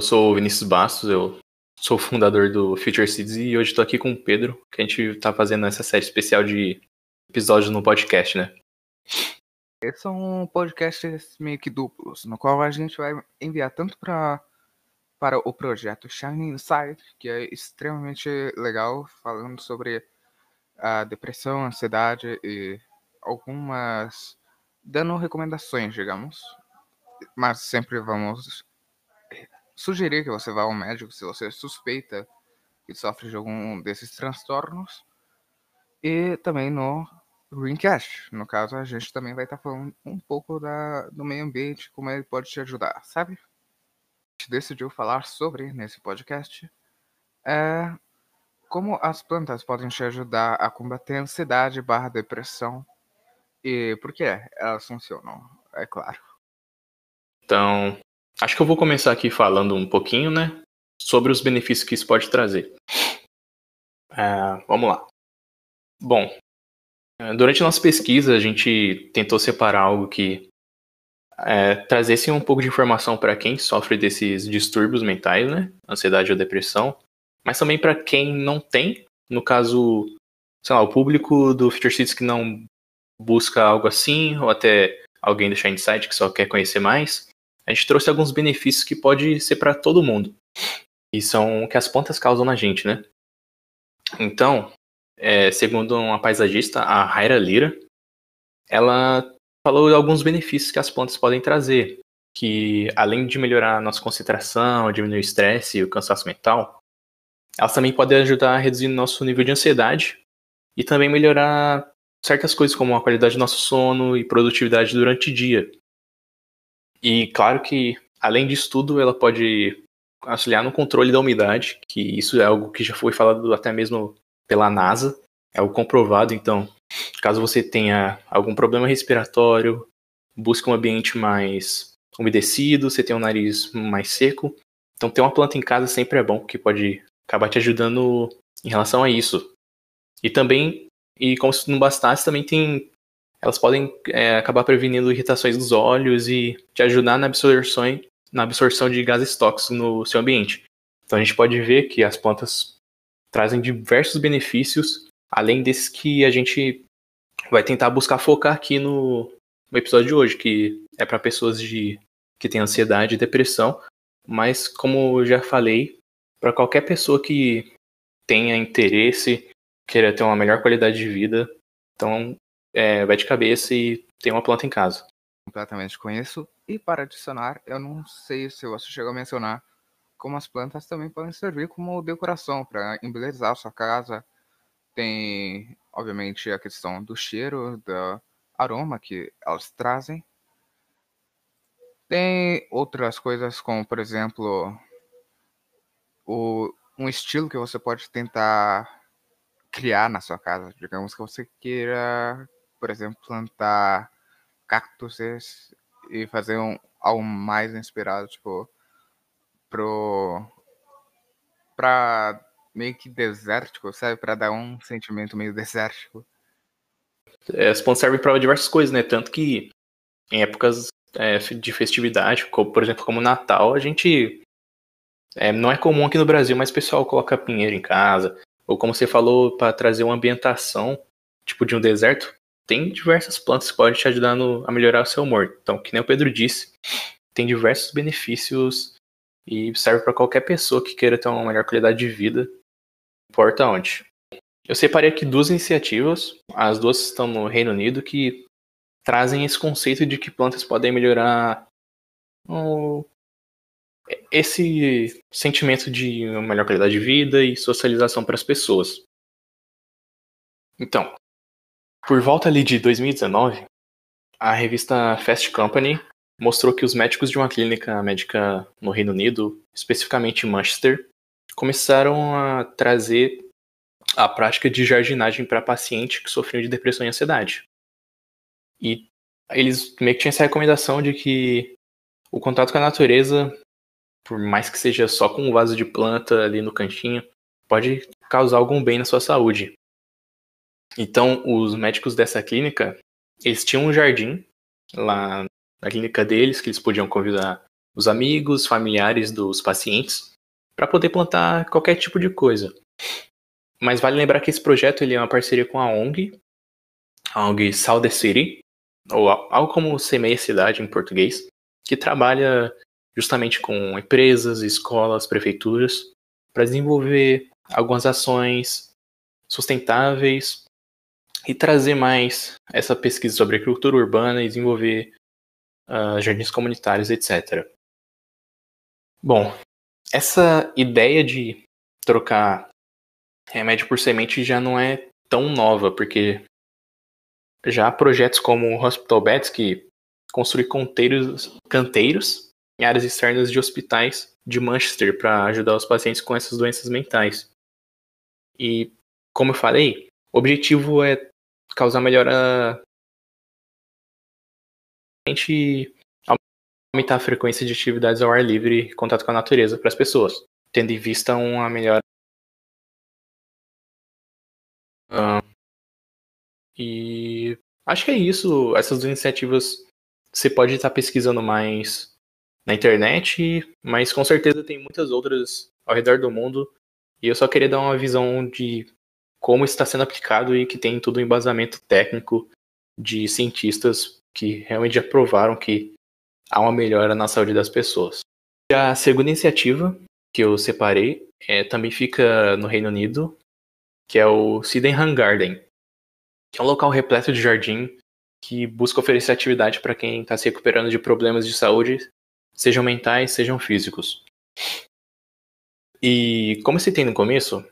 eu sou o Vinícius Bastos, eu sou fundador do Future Seeds e hoje estou aqui com o Pedro, que a gente está fazendo essa série especial de episódios no podcast, né? Esses são podcasts meio que duplos, no qual a gente vai enviar tanto para para o projeto Shining Inside, que é extremamente legal, falando sobre a depressão, ansiedade e algumas dando recomendações, digamos. Mas sempre vamos sugerir que você vá ao médico se você suspeita que sofre de algum desses transtornos. E também no Greencast. No caso, a gente também vai estar falando um pouco da, do meio ambiente, como ele pode te ajudar, sabe? decidiu falar sobre nesse podcast é como as plantas podem te ajudar a combater a ansiedade barra depressão e por que elas funcionam, é claro. Então, acho que eu vou começar aqui falando um pouquinho, né, sobre os benefícios que isso pode trazer. É, vamos lá. Bom, é, durante a nossa pesquisa, a gente tentou separar algo que é, trazesse um pouco de informação para quem sofre desses distúrbios mentais, né? Ansiedade ou depressão, mas também para quem não tem, no caso, sei lá, o público do Future Cities que não busca algo assim, ou até alguém do Shine Site que só quer conhecer mais, a gente trouxe alguns benefícios que pode ser para todo mundo. E são o que as plantas causam na gente, né? Então, é, segundo uma paisagista, a Raira Lira, ela falou de alguns benefícios que as plantas podem trazer, que além de melhorar a nossa concentração, diminuir o estresse e o cansaço mental, elas também podem ajudar a reduzir nosso nível de ansiedade e também melhorar certas coisas como a qualidade do nosso sono e produtividade durante o dia. E claro que, além disso tudo, ela pode auxiliar no controle da umidade, que isso é algo que já foi falado até mesmo pela NASA, é algo comprovado, então Caso você tenha algum problema respiratório, busque um ambiente mais umedecido, você tem um nariz mais seco. Então ter uma planta em casa sempre é bom, porque pode acabar te ajudando em relação a isso. E também, e como se não bastasse, também tem. Elas podem é, acabar prevenindo irritações dos olhos e te ajudar na absorção, na absorção de gases tóxicos no seu ambiente. Então a gente pode ver que as plantas trazem diversos benefícios, além desses que a gente vai tentar buscar focar aqui no, no episódio de hoje, que é para pessoas de, que têm ansiedade e depressão, mas como eu já falei, para qualquer pessoa que tenha interesse, queira ter uma melhor qualidade de vida, então é, vai de cabeça e tem uma planta em casa. Completamente conheço. E para adicionar, eu não sei se você chegou a mencionar como as plantas também podem servir como decoração para embelezar a sua casa. Tem obviamente, a questão do cheiro, do aroma que elas trazem. Tem outras coisas, como, por exemplo, o, um estilo que você pode tentar criar na sua casa. Digamos que você queira, por exemplo, plantar cactos e fazer um, algo mais inspirado, tipo, pro, pra meio que desértico, sabe? Para dar um sentimento meio desértico. É, as pontes servem para diversas coisas, né? Tanto que em épocas é, de festividade, como, por exemplo, como Natal, a gente. É, não é comum aqui no Brasil, mas o pessoal coloca pinheiro em casa. Ou como você falou, para trazer uma ambientação, tipo de um deserto, tem diversas plantas que podem te ajudar no, a melhorar o seu humor. Então, que nem o Pedro disse, tem diversos benefícios e serve para qualquer pessoa que queira ter uma melhor qualidade de vida importa onde. Eu separei aqui duas iniciativas, as duas estão no Reino Unido, que trazem esse conceito de que plantas podem melhorar o... esse sentimento de melhor qualidade de vida e socialização para as pessoas. Então, por volta ali de 2019, a revista Fast Company mostrou que os médicos de uma clínica médica no Reino Unido, especificamente em Manchester, começaram a trazer a prática de jardinagem para pacientes que sofriam de depressão e ansiedade. E eles meio que tinham essa recomendação de que o contato com a natureza, por mais que seja só com um vaso de planta ali no cantinho, pode causar algum bem na sua saúde. Então, os médicos dessa clínica, eles tinham um jardim lá na clínica deles, que eles podiam convidar os amigos, familiares dos pacientes, para poder plantar qualquer tipo de coisa. Mas vale lembrar que esse projeto ele é uma parceria com a ONG, a ONG Sal the City, ou algo como Semeia Cidade em português, que trabalha justamente com empresas, escolas, prefeituras, para desenvolver algumas ações sustentáveis e trazer mais essa pesquisa sobre agricultura urbana e desenvolver uh, jardins comunitários, etc. Bom, essa ideia de trocar remédio por semente já não é tão nova, porque já há projetos como o Hospital Beds que construir canteiros, canteiros em áreas externas de hospitais de Manchester para ajudar os pacientes com essas doenças mentais. E, como eu falei, o objetivo é causar melhora. aumentar a frequência de atividades ao ar livre e contato com a natureza para as pessoas, tendo em vista uma melhor. Uh, e acho que é isso. Essas iniciativas você pode estar pesquisando mais na internet, mas com certeza tem muitas outras ao redor do mundo. E eu só queria dar uma visão de como está sendo aplicado e que tem todo o um embasamento técnico de cientistas que realmente já provaram que há uma melhora na saúde das pessoas. A segunda iniciativa que eu separei é, também fica no Reino Unido, que é o Sydenham Garden, que é um local repleto de jardim que busca oferecer atividade para quem está se recuperando de problemas de saúde, sejam mentais, sejam físicos. E como se tem no começo,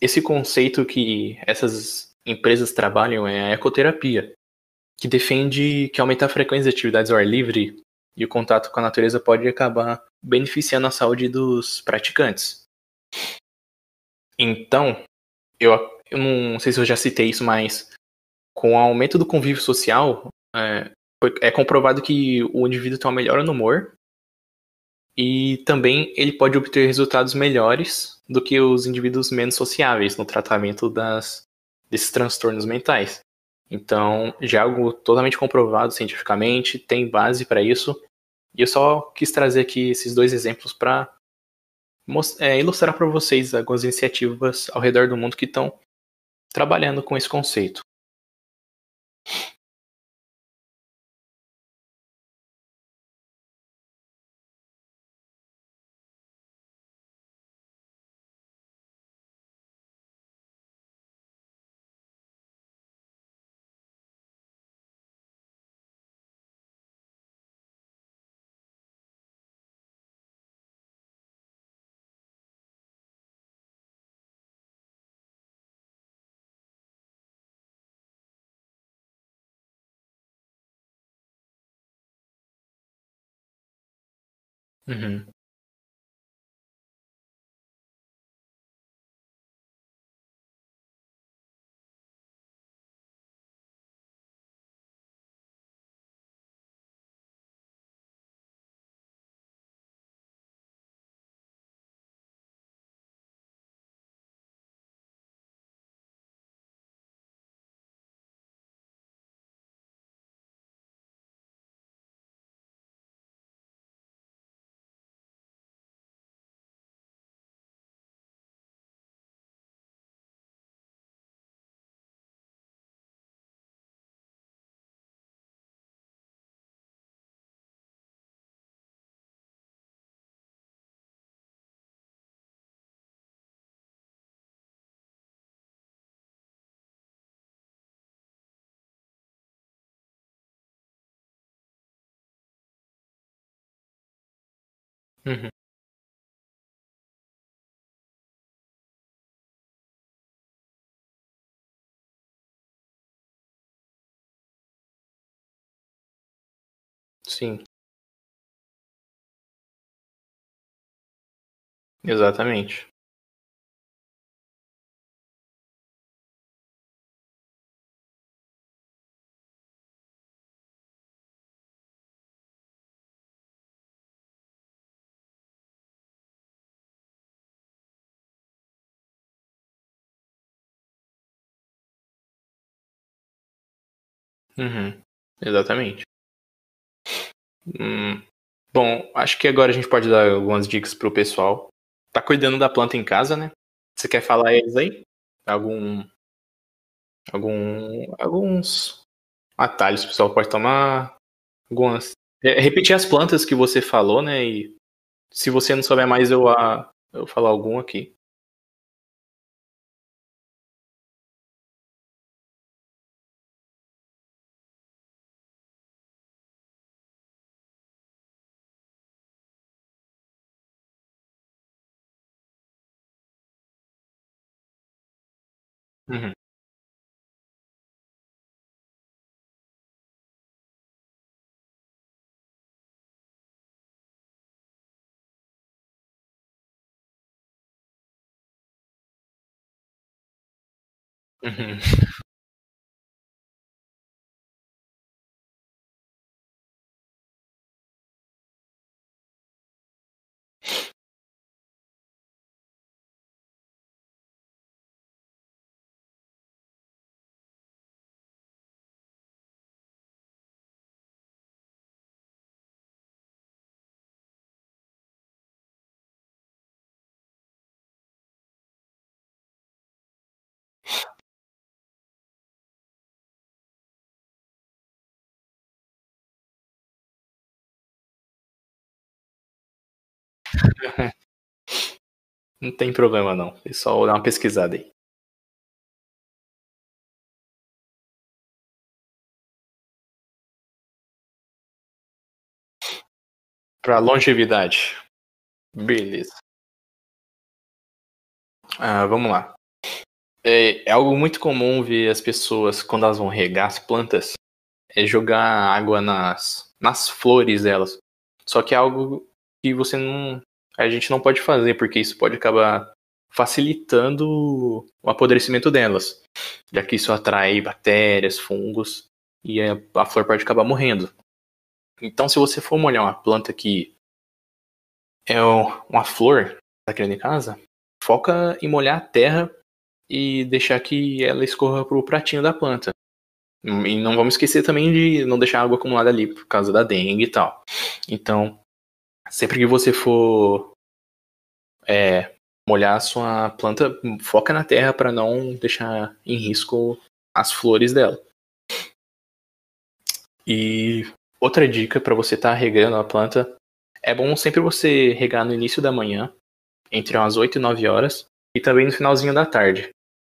esse conceito que essas empresas trabalham é a ecoterapia, que defende que aumentar a frequência de atividades ao ar livre e o contato com a natureza pode acabar beneficiando a saúde dos praticantes. Então, eu, eu não sei se eu já citei isso, mas com o aumento do convívio social, é, é comprovado que o indivíduo tem uma melhora no humor e também ele pode obter resultados melhores do que os indivíduos menos sociáveis no tratamento das, desses transtornos mentais. Então, já é algo totalmente comprovado cientificamente, tem base para isso. E eu só quis trazer aqui esses dois exemplos para é, ilustrar para vocês algumas iniciativas ao redor do mundo que estão trabalhando com esse conceito. Uhum. Uhum. Sim. Exatamente. Uhum. Exatamente. Hum, Bom, acho que agora a gente pode dar algumas dicas pro pessoal. Tá cuidando da planta em casa, né? Você quer falar eles aí? Algum. Algum. Alguns atalhos que o pessoal pode tomar. Algumas. Repetir as plantas que você falou, né? E se você não souber mais, eu, eu falo algum aqui. Uhum. Uhum. Não tem problema não. É só dar uma pesquisada aí. Para longevidade. Beleza. Ah, vamos lá. É, é, algo muito comum ver as pessoas, quando elas vão regar as plantas, é jogar água nas, nas flores delas. Só que é algo que você não. A gente não pode fazer, porque isso pode acabar facilitando o apodrecimento delas, já que isso atrai bactérias, fungos, e a, flor pode acabar morrendo. Então, se você for molhar uma planta que é uma flor tá criando em casa, foca em molhar a terra e deixar que ela escorra pro pratinho da planta. E não vamos esquecer também de não deixar água acumulada ali por causa da dengue e tal. Então, sempre que você for é, molhar a sua planta, foca na terra para não deixar em risco as flores dela. E outra dica para você estar tá regando a planta, é bom sempre você regar no início da manhã, entre as 8 e 9 horas, e também no finalzinho da tarde,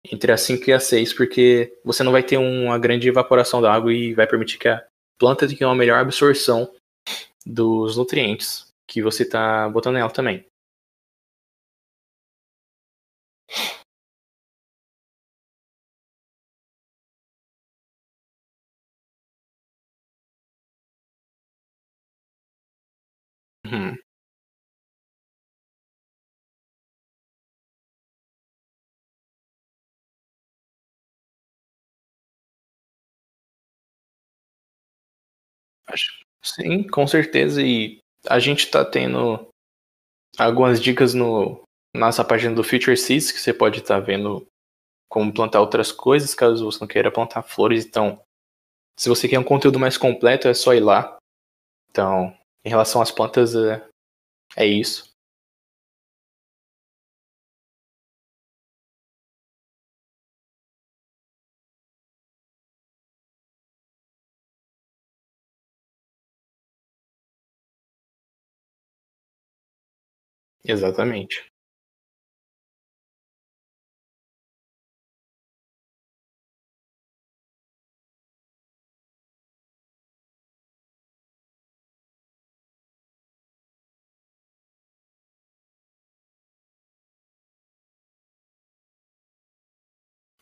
entre as 5 e as 6, porque você não vai ter uma grande evaporação da água e vai permitir que a planta tenha uma melhor absorção dos nutrientes que você está botando nela também. Uhum. Acho sim, com certeza. E a gente tá tendo algumas dicas no nossa página do Future Seeds, que você pode estar tá vendo como plantar outras coisas, caso você não queira plantar flores. Então, se você quer um conteúdo mais completo, é só ir lá. Então, em relação às plantas, é, é isso. Exatamente.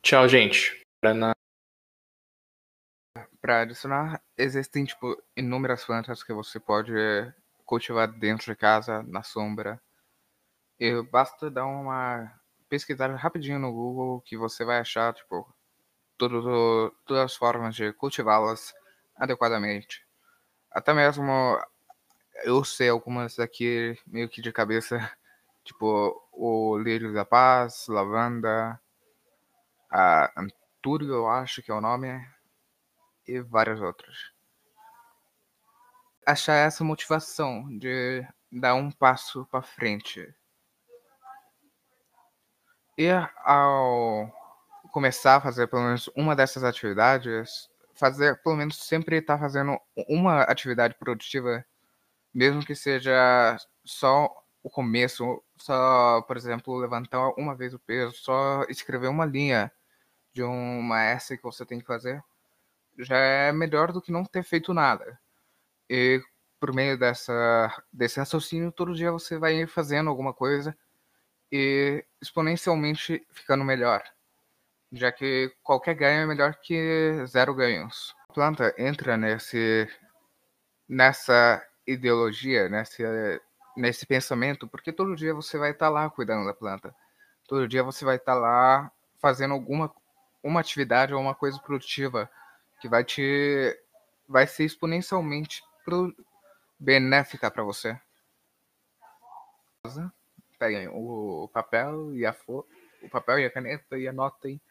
Tchau, gente. Para adicionar, existem tipo inúmeras plantas que você pode cultivar dentro de casa, na sombra. E basta dar uma pesquisada rapidinho no Google que você vai achar, tipo, tudo, todas as formas de cultivá-las adequadamente. Até mesmo eu sei algumas aqui meio que de cabeça, tipo o lírio da paz, lavanda, a Antúrio, eu acho que é o nome, e várias outras. achar essa motivação de dar um passo para frente. E ao começar a fazer pelo menos uma dessas atividades, fazer pelo menos sempre estar tá fazendo uma atividade produtiva, mesmo que seja só o começo, só, por exemplo, levantar uma vez o peso, só escrever uma linha de uma essa que você tem que fazer, já é melhor do que não ter feito nada. E por meio dessa, desse raciocínio, todo dia você vai fazendo alguma coisa e exponencialmente ficando melhor. Já que qualquer ganho é melhor que zero ganhos. A planta entra nesse, nessa ideologia, nesse, nesse pensamento, porque todo dia você vai estar tá lá cuidando da planta. Todo dia você vai estar tá lá fazendo alguma uma atividade ou uma coisa produtiva que vai te vai ser exponencialmente pro, benéfica para você. Peguem o papel e a o papel e a caneta e anotem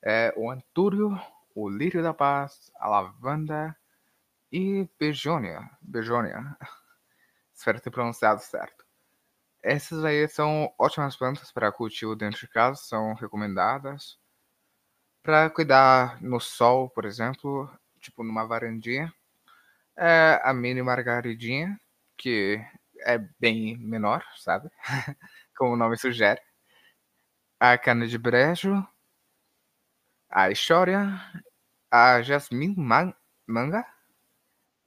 é, o antúrio, o lírio da paz, a lavanda e begônia. Begônia. Espero ter pronunciado certo. Essas aí são ótimas plantas para cultivo dentro de casa, são recomendadas. Para cuidar no sol, por exemplo, tipo numa varandinha, é a mini margaridinha, que é bem menor, sabe? Como o nome sugere. A cana de brejo, a história, a jasmim man manga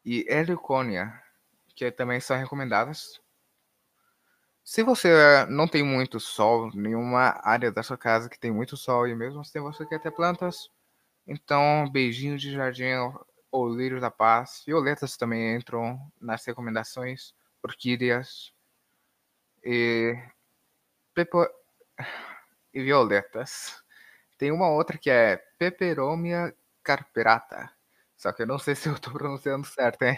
e heliconia, que também são recomendadas. Se você não tem muito sol, nenhuma área da sua casa que tem muito sol e mesmo assim você quer ter plantas, então beijinho de jardim ou lírio da paz. Violetas também entram nas recomendações. Orquídeas. E, pepo... e violetas. Tem uma outra que é Peperomia carperata. Só que eu não sei se eu estou pronunciando certo, hein?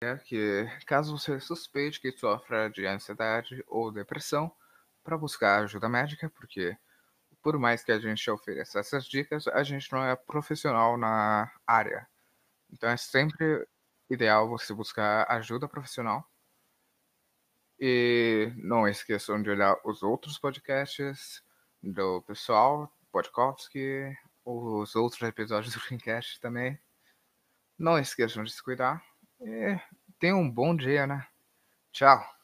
É que caso você suspeite que sofra de ansiedade ou depressão, para buscar ajuda médica, porque por mais que a gente ofereça essas dicas, a gente não é profissional na área. Então é sempre ideal você buscar ajuda profissional. E não esqueçam de olhar os outros podcasts do pessoal, Podkovski, os outros episódios do Greencast também. Não esqueçam de se cuidar. E tenham um bom dia, né? Tchau!